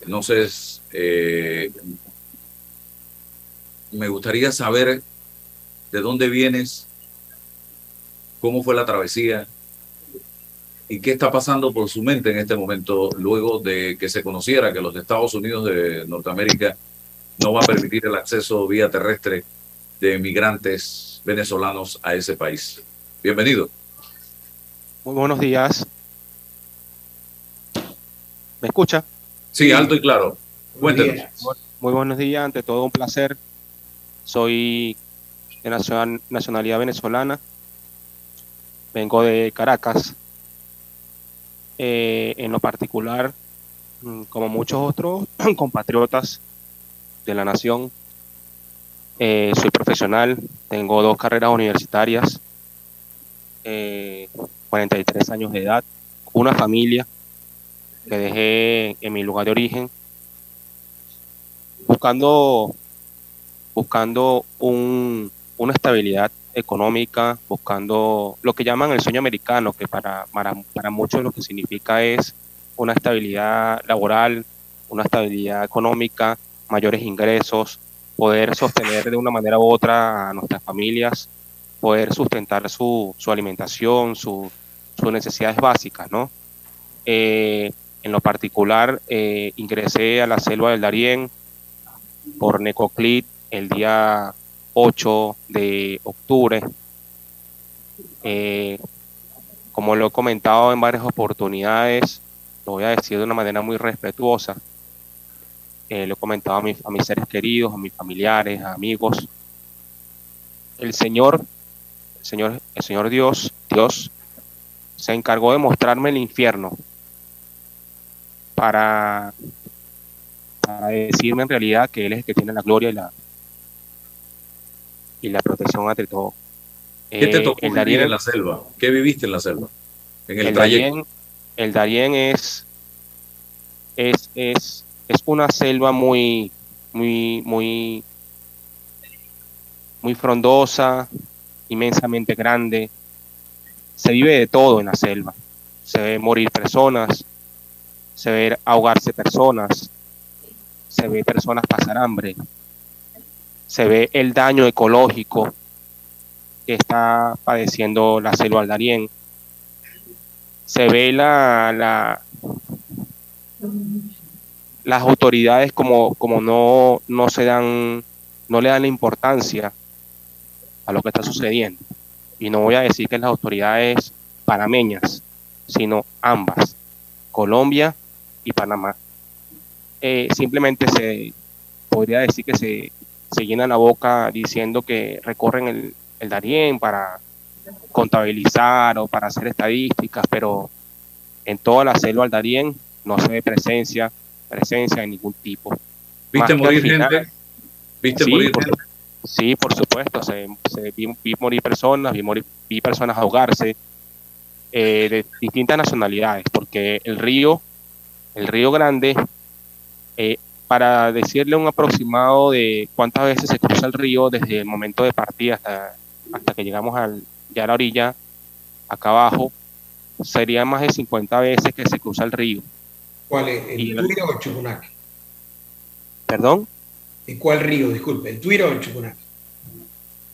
Entonces, eh, me gustaría saber de dónde vienes, cómo fue la travesía y qué está pasando por su mente en este momento luego de que se conociera que los Estados Unidos de Norteamérica no va a permitir el acceso vía terrestre de migrantes venezolanos a ese país. Bienvenido. Muy buenos días. ¿Me escucha? Sí, alto y claro. Cuéntenos. Muy buenos días, ante todo un placer. Soy de nacionalidad venezolana. Vengo de Caracas. Eh, en lo particular, mm, como muchos otros compatriotas de la nación, eh, soy profesional, tengo dos carreras universitarias, 43 eh, años de edad, una familia que dejé en mi lugar de origen, buscando, buscando un, una estabilidad económica, buscando lo que llaman el sueño americano, que para, para, para muchos lo que significa es una estabilidad laboral, una estabilidad económica, mayores ingresos, poder sostener de una manera u otra a nuestras familias, poder sustentar su, su alimentación, su, sus necesidades básicas, ¿no? Eh, en lo particular, eh, ingresé a la selva del Darién por Necoclit el día 8 de octubre. Eh, como lo he comentado en varias oportunidades, lo voy a decir de una manera muy respetuosa. lo he comentado a, a mis seres queridos, a mis familiares, amigos. El Señor, el Señor, el Señor Dios, Dios, se encargó de mostrarme el infierno para, para decirme en realidad que Él es el que tiene la gloria y la, y la protección ante todo. ¿Qué te tocó vivir en la selva? ¿Qué viviste en la selva? En el, el Darién, el Darién es, es, es, es una selva muy, muy, muy, muy frondosa, inmensamente grande. Se vive de todo en la selva. Se ve morir personas, se ve ahogarse personas, se ve personas pasar hambre, se ve el daño ecológico que está padeciendo la selva al Darién. Se ve la, la, las autoridades como, como no, no se dan, no le dan la importancia a lo que está sucediendo. Y no voy a decir que las autoridades panameñas, sino ambas, Colombia y Panamá. Eh, simplemente se podría decir que se, se llenan la boca diciendo que recorren el, el Darién para contabilizar o para hacer estadísticas, pero en toda la selva del Darién no se ve presencia, presencia de ningún tipo. ¿Viste morir gente? ¿Viste sí, morir gente? Sí, por supuesto, se, se vi, vi, morir personas, vi, morir, vi personas ahogarse eh, de distintas nacionalidades, porque el río, el río Grande, eh, para decirle un aproximado de cuántas veces se cruza el río desde el momento de partida hasta, hasta que llegamos al, ya a la orilla, acá abajo, sería más de 50 veces que se cruza el río. ¿Cuál es? ¿El y Tuiro o el Chucunaque? ¿Perdón? ¿Y cuál río? Disculpe, ¿el Tuiro o el Chucunaque?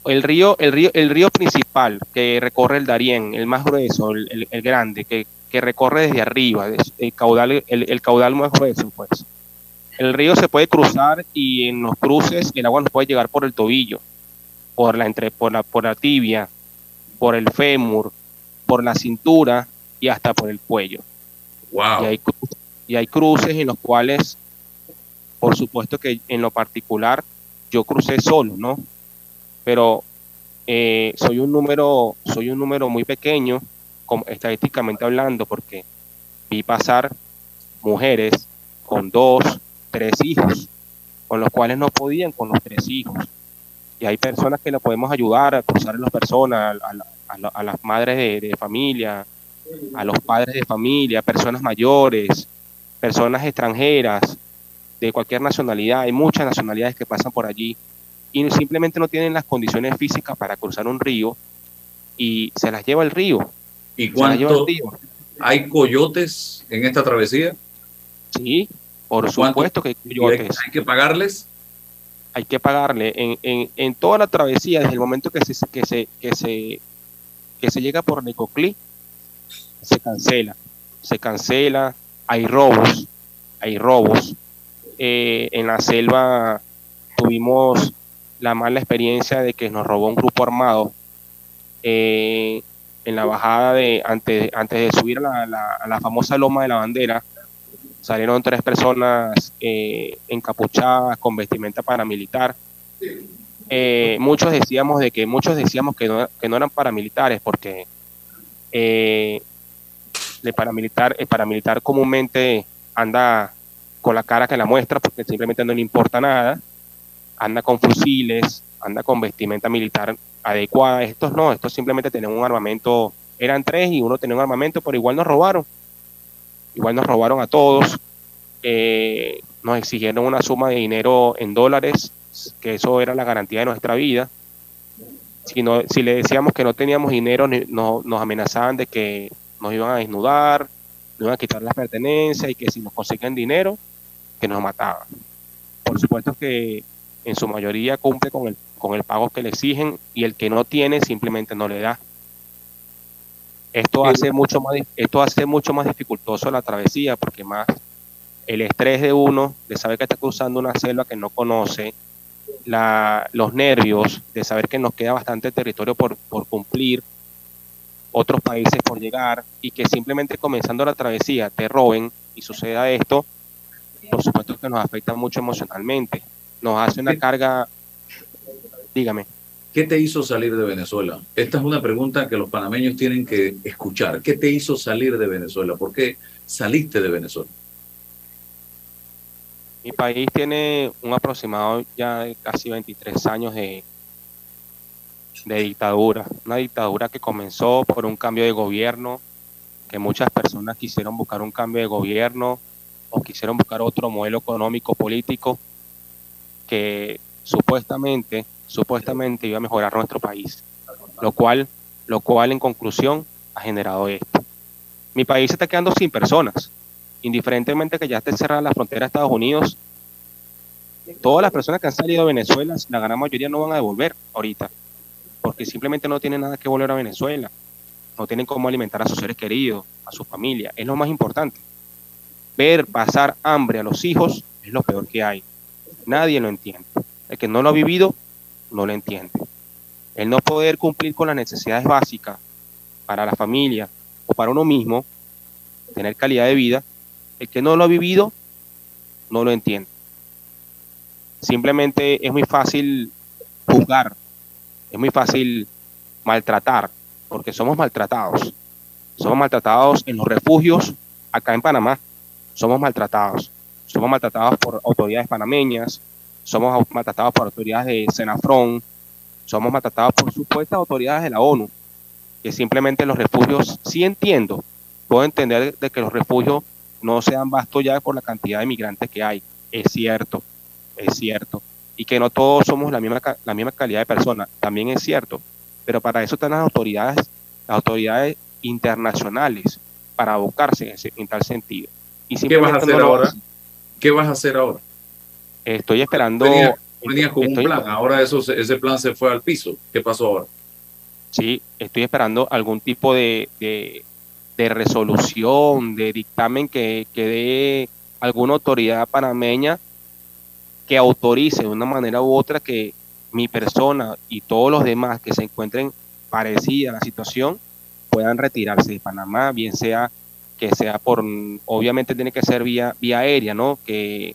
El río, el río, el río principal que recorre el Darién, el más grueso, el, el, el grande, que, que, recorre desde arriba, el caudal, el, el caudal más grueso, pues. El río se puede cruzar y en los cruces el agua nos puede llegar por el tobillo, por la, entre, por la, por la tibia, por el fémur, por la cintura y hasta por el cuello. Wow. Y hay, y hay cruces en los cuales, por supuesto que en lo particular, yo crucé solo, ¿no? Pero eh, soy un número, soy un número muy pequeño, como, estadísticamente hablando, porque vi pasar mujeres con dos, tres hijos, con los cuales no podían con los tres hijos. Y hay personas que le podemos ayudar a cruzar a las personas, a las madres de, de, familia, a los padres de familia, personas mayores, personas extranjeras, de cualquier nacionalidad. Hay muchas nacionalidades que pasan por allí y simplemente no tienen las condiciones físicas para cruzar un río y se las lleva el río. ¿Y cuánto hay coyotes en esta travesía? Sí, por supuesto que hay coyotes. ¿Hay que pagarles? Hay que pagarle. En, en, en, toda la travesía, desde el momento que se, que se, que se, que se llega por Necoclí, se cancela. Se cancela, hay robos, hay robos. Eh, en la selva tuvimos la mala experiencia de que nos robó un grupo armado eh, en la bajada de antes, antes de subir a la, la, famosa loma de la bandera salieron tres personas eh, encapuchadas con vestimenta paramilitar. Muchos decíamos de que muchos decíamos que no, que no eran paramilitares porque el paramilitar el paramilitar comúnmente anda con la cara que la muestra porque simplemente no le importa nada anda con fusiles, anda con vestimenta militar adecuada. Estos no, estos simplemente tenían un armamento, eran tres y uno tenía un armamento, pero igual nos robaron. Igual nos robaron a todos. Eh, nos exigieron una suma de dinero en dólares, que eso era la garantía de nuestra vida. Si, no, si le decíamos que no teníamos dinero, no, nos amenazaban de que nos iban a desnudar, nos iban a quitar las pertenencias y que si nos conseguían dinero, que nos mataban. Por supuesto que en su mayoría cumple con el, con el pago que le exigen y el que no tiene simplemente no le da. Esto hace mucho más, esto hace mucho más dificultoso la travesía porque más el estrés de uno de saber que está cruzando una selva que no conoce, la, los nervios de saber que nos queda bastante territorio por, por cumplir, otros países por llegar y que simplemente comenzando la travesía te roben y suceda esto, por supuesto que nos afecta mucho emocionalmente. Nos hace una carga, dígame. ¿Qué te hizo salir de Venezuela? Esta es una pregunta que los panameños tienen que escuchar. ¿Qué te hizo salir de Venezuela? ¿Por qué saliste de Venezuela? Mi país tiene un aproximado ya de casi 23 años de, de dictadura. Una dictadura que comenzó por un cambio de gobierno, que muchas personas quisieron buscar un cambio de gobierno o quisieron buscar otro modelo económico político que supuestamente supuestamente iba a mejorar nuestro país, lo cual, lo cual en conclusión ha generado esto. Mi país se está quedando sin personas, indiferentemente que ya esté cerrada la frontera de Estados Unidos. Todas las personas que han salido de Venezuela, la gran mayoría no van a devolver ahorita, porque simplemente no tienen nada que volver a Venezuela, no tienen cómo alimentar a sus seres queridos, a su familia, es lo más importante. Ver pasar hambre a los hijos es lo peor que hay. Nadie lo entiende. El que no lo ha vivido no lo entiende. El no poder cumplir con las necesidades básicas para la familia o para uno mismo, tener calidad de vida, el que no lo ha vivido no lo entiende. Simplemente es muy fácil juzgar, es muy fácil maltratar, porque somos maltratados. Somos maltratados en los refugios acá en Panamá. Somos maltratados. Somos maltratados por autoridades panameñas, somos maltratados por autoridades de Senafrón, somos maltratados por supuestas autoridades de la ONU, que simplemente los refugios, sí entiendo, puedo entender de que los refugios no sean vastos ya por la cantidad de migrantes que hay, es cierto, es cierto, y que no todos somos la misma, la misma calidad de personas, también es cierto, pero para eso están las autoridades, las autoridades internacionales, para abocarse en, tal sentido. Y ¿Qué vas a hacer ahora? ¿Qué vas a hacer ahora? Estoy esperando. Venías, con un plan, ahora eso, ese plan se fue al piso. ¿Qué pasó ahora? Sí, estoy esperando algún tipo de, de, resolución, de dictamen que, que dé alguna autoridad panameña que autorice de una manera u otra que mi persona y todos los demás que se encuentren parecidas a la situación puedan retirarse de Panamá, bien sea que sea por, obviamente tiene que ser vía, vía aérea, ¿no? Que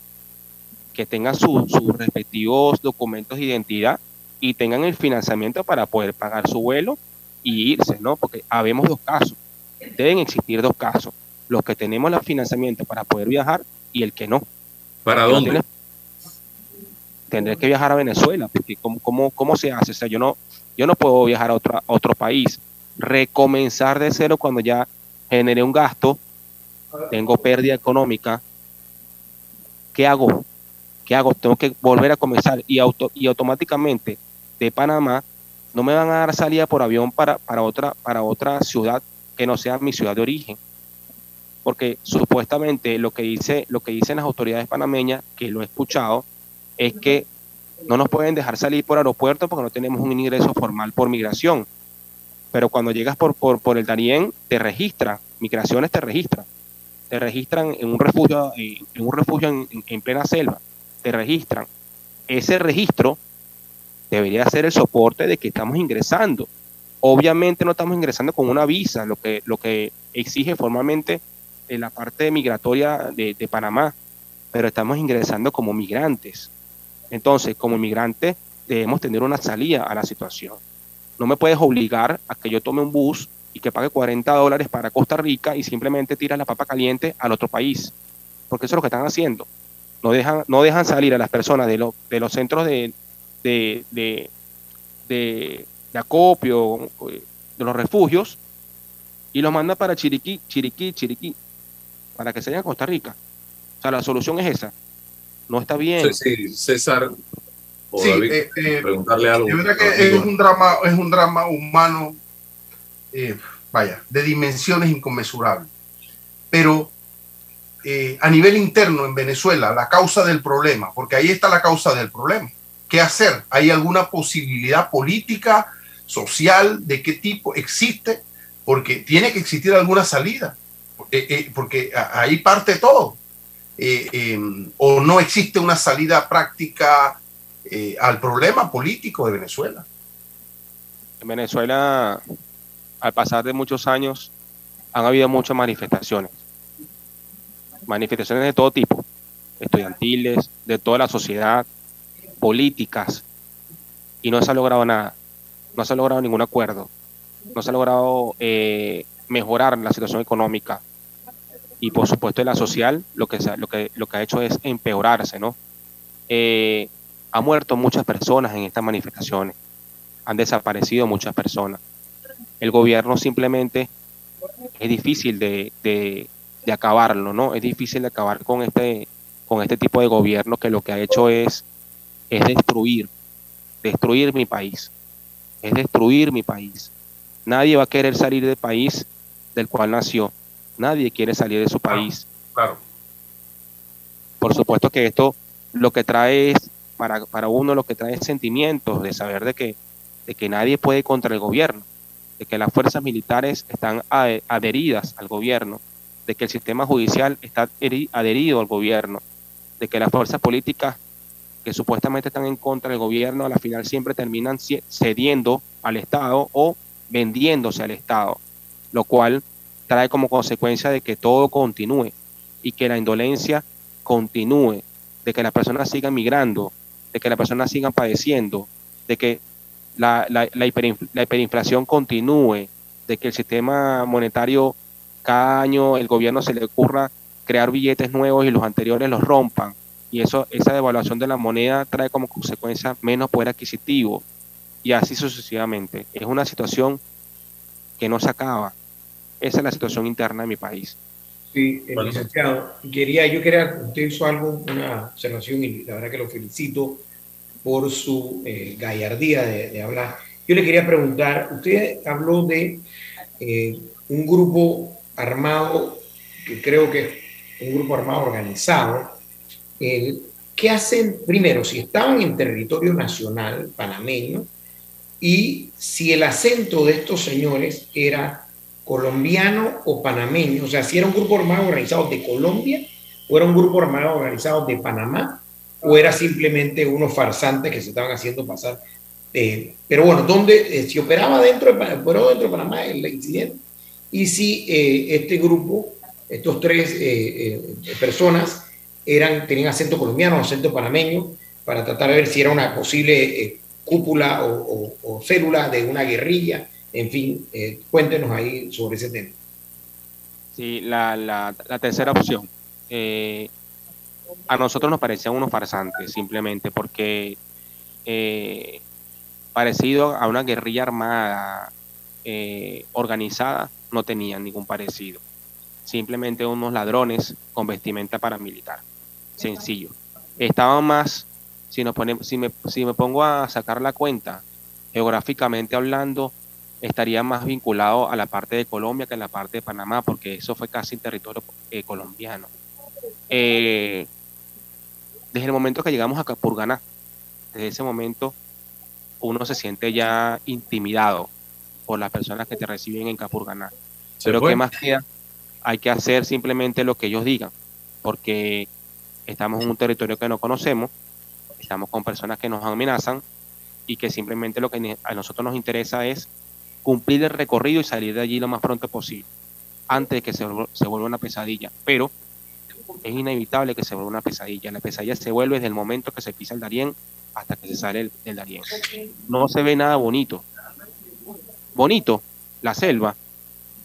que tengan sus respectivos documentos de identidad y tengan el financiamiento para poder pagar su vuelo y irse, ¿no? Porque habemos dos casos, deben existir dos casos, los que tenemos el financiamiento para poder viajar y el que no. ¿Para dónde? tendré que viajar a Venezuela, porque ¿cómo, cómo, cómo se hace? O sea, yo no, yo no puedo viajar a otro, a otro país, recomenzar de cero cuando ya generé un gasto, tengo pérdida económica, ¿qué hago? ¿qué hago? Tengo que volver a comenzar y, auto, y automáticamente de Panamá no me van a dar salida por avión para, para, otra, para otra ciudad que no sea mi ciudad de origen. Porque supuestamente lo que, dice, lo que dicen las autoridades panameñas, que lo he escuchado, es que no nos pueden dejar salir por aeropuerto porque no tenemos un ingreso formal por migración. Pero cuando llegas por, por, por el Darién, te registran, migraciones te registran. Te registran en un refugio, en, un refugio en plena selva te registran. Ese registro debería ser el soporte de que estamos ingresando. Obviamente no estamos ingresando con una visa, lo que, lo que exige formalmente la parte migratoria de, de Panamá, pero estamos ingresando como migrantes. Entonces, como migrantes debemos tener una salida a la situación. No me puedes obligar a que yo tome un bus y que pague 40 dólares para Costa Rica y simplemente tira la papa caliente al otro país, porque eso es lo que están haciendo no dejan, no dejan salir a las personas de, de los centros de, de, acopio, de los refugios, y los mandan para Chiriquí, Chiriquí, Chiriquí, para que se a Costa Rica. O sea, la solución es esa. No está bien. Sí, César. Sí, eh, eh, preguntarle algo. verdad que es un drama, es un drama humano, eh, vaya, de dimensiones inconmensurables. Pero a nivel interno en Venezuela la causa del problema, porque ahí está la causa del problema. ¿Qué hacer? ¿Hay alguna posibilidad política, social, de qué tipo existe? Porque tiene que existir alguna salida, porque ahí parte todo. Em, o no existe una salida práctica al problema político de Venezuela. En Venezuela, al pasar de muchos años, han habido muchas manifestaciones manifestaciones de todo tipo, estudiantiles, de toda la sociedad, políticas, y no se ha logrado nada, no se ha logrado ningún acuerdo, no se ha logrado eh, mejorar la situación económica y por supuesto la social, lo que, lo que, lo que ha hecho es empeorarse, ¿no? Eh, ha muerto muchas personas en estas manifestaciones, han desaparecido muchas personas. El gobierno simplemente es difícil de, de, de acabarlo, ¿no? Es difícil de acabar con este, con este tipo de gobierno que lo que ha hecho es, es destruir, destruir mi país, es destruir mi país. Nadie va a querer salir del país del cual nació. Nadie quiere salir de su país. Claro. Por supuesto que esto lo que trae es, para, para uno lo que trae es sentimientos de saber de que, de que nadie puede contra el gobierno, de que las fuerzas militares están adheridas al gobierno, de que el sistema judicial está adherido al gobierno, de que las fuerzas políticas que supuestamente están en contra del gobierno a la final siempre terminan cediendo al Estado o vendiéndose al Estado, lo cual trae como consecuencia de que todo continúe y que la indolencia continúe, de que las personas sigan migrando, de que las personas sigan padeciendo, de que la, la, la, hiperinflación continúe, de que el sistema monetario cada año el gobierno se le ocurra crear billetes nuevos y los anteriores los rompan. Y eso, esa devaluación de la moneda trae como consecuencia menos poder adquisitivo y así sucesivamente. Es una situación que no se acaba. Esa es la situación interna de mi país. Sí, eh, licenciado, quería, yo quería, usted hizo algo, una observación y la verdad que lo felicito por su eh, gallardía de, hablar. Yo le quería preguntar, usted habló de eh, un grupo armado, que creo que es un grupo armado organizado, ¿qué hacen primero si estaban en territorio nacional panameño y si el acento de estos señores era colombiano o panameño, o sea, si era un grupo armado organizado de Colombia o era un grupo armado organizado de Panamá o era simplemente unos farsantes que se estaban haciendo pasar. Eh, pero bueno, ¿dónde, eh, si operaba dentro de, dentro de Panamá el incidente y si eh, este grupo, estos tres personas, eran, tenían acento colombiano o acento panameño para tratar de ver si era una posible cúpula o, célula de una guerrilla en fin, eh, cuéntenos ahí sobre ese tema. Sí, la, la, tercera opción. Eh, a nosotros nos parecían unos farsantes, simplemente porque eh, parecido a una guerrilla armada organizada, no tenían ningún parecido. Simplemente unos ladrones con vestimenta paramilitar. Sencillo. Estaban más, si, nos ponemos, si, me, si me pongo a sacar la cuenta, geográficamente hablando, estaría más vinculado a la parte de Colombia que a la parte de Panamá, porque eso fue casi en territorio eh, colombiano. Eh, desde el momento que llegamos a Capurganá, desde ese momento uno se siente ya intimidado por las personas que te reciben en Capurganá. Pero ¿qué más queda? Hay que hacer simplemente lo que ellos digan, porque estamos en un territorio que no conocemos, estamos con personas que nos amenazan y que simplemente lo que a nosotros nos interesa es cumplir el recorrido y salir de allí lo más pronto posible, antes de que se, se vuelva una pesadilla. Pero es inevitable que se vuelva una pesadilla. La pesadilla se vuelve desde el momento que se pisa el Darién hasta que se sale el, Darién. No se ve nada bonito. Bonito, la selva,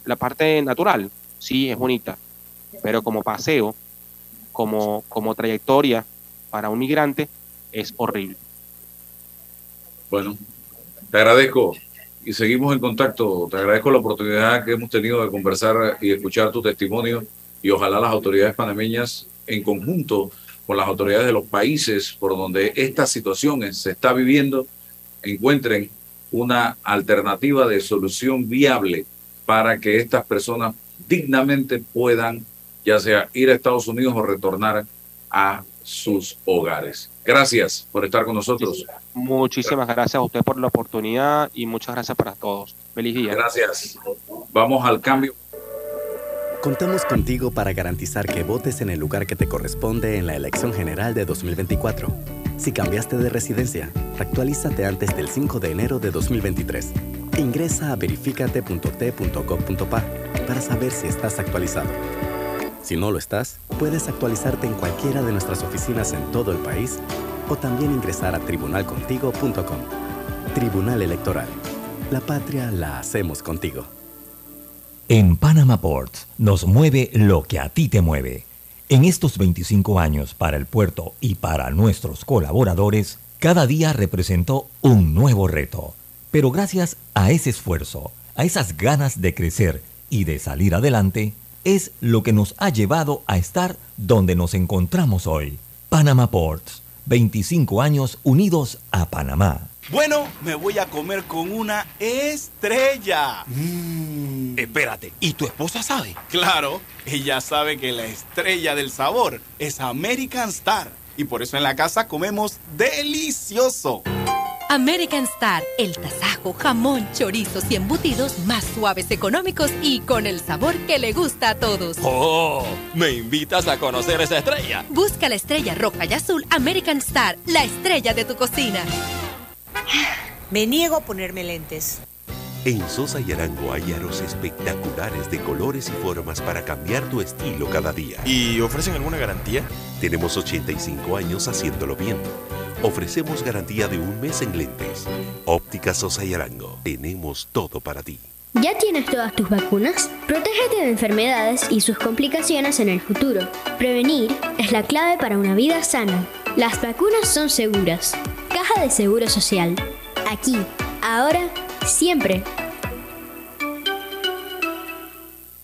la parte natural, sí es bonita, pero como paseo, como, como trayectoria para un migrante, es horrible. Bueno, te agradezco y seguimos en contacto. Te agradezco la oportunidad que hemos tenido de conversar y escuchar tu testimonio y ojalá las autoridades panameñas en conjunto con las autoridades de los países por donde estas situaciones se está viviendo encuentren una alternativa de solución viable para que estas personas dignamente puedan ya sea ir a Estados Unidos o retornar a sus hogares. Gracias por estar con nosotros. Muchísimas gracias a usted por la oportunidad y muchas gracias para todos. Feliz día. Gracias. Vamos al cambio. Contamos contigo para garantizar que votes en el lugar que te corresponde en la elección general de 2024. Si cambiaste de residencia, actualízate antes del 5 de enero de 2023. Ingresa a verificate.t.gov.pa para saber si estás actualizado. Si no lo estás, puedes actualizarte en cualquiera de nuestras oficinas en todo el país o también ingresar a tribunalcontigo.com. Tribunal Electoral. La patria la hacemos contigo. En Panama Ports nos mueve lo que a ti te mueve. En estos 25 años para el puerto y para nuestros colaboradores, cada día representó un nuevo reto. Pero gracias a ese esfuerzo, a esas ganas de crecer y de salir adelante, es lo que nos ha llevado a estar donde nos encontramos hoy. Panama Ports, 25 años unidos a Panamá. Bueno, me voy a comer con una estrella. Mm. Espérate, ¿y tu esposa sabe? Claro, ella sabe que la estrella del sabor es American Star. Y por eso en la casa comemos delicioso. American Star, el tasajo, jamón, chorizos y embutidos más suaves, económicos y con el sabor que le gusta a todos. ¡Oh! ¿Me invitas a conocer esa estrella? Busca la estrella roja y azul American Star, la estrella de tu cocina. Me niego a ponerme lentes. En Sosa y Arango hay aros espectaculares de colores y formas para cambiar tu estilo cada día. ¿Y ofrecen alguna garantía? Tenemos 85 años haciéndolo bien. Ofrecemos garantía de un mes en lentes. Óptica Sosa y Arango. Tenemos todo para ti. ¿Ya tienes todas tus vacunas? Protégete de enfermedades y sus complicaciones en el futuro. Prevenir es la clave para una vida sana. Las vacunas son seguras. Caja de Seguro Social. Aquí, ahora, siempre.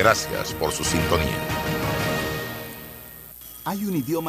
Gracias por su sintonía. Hay un idioma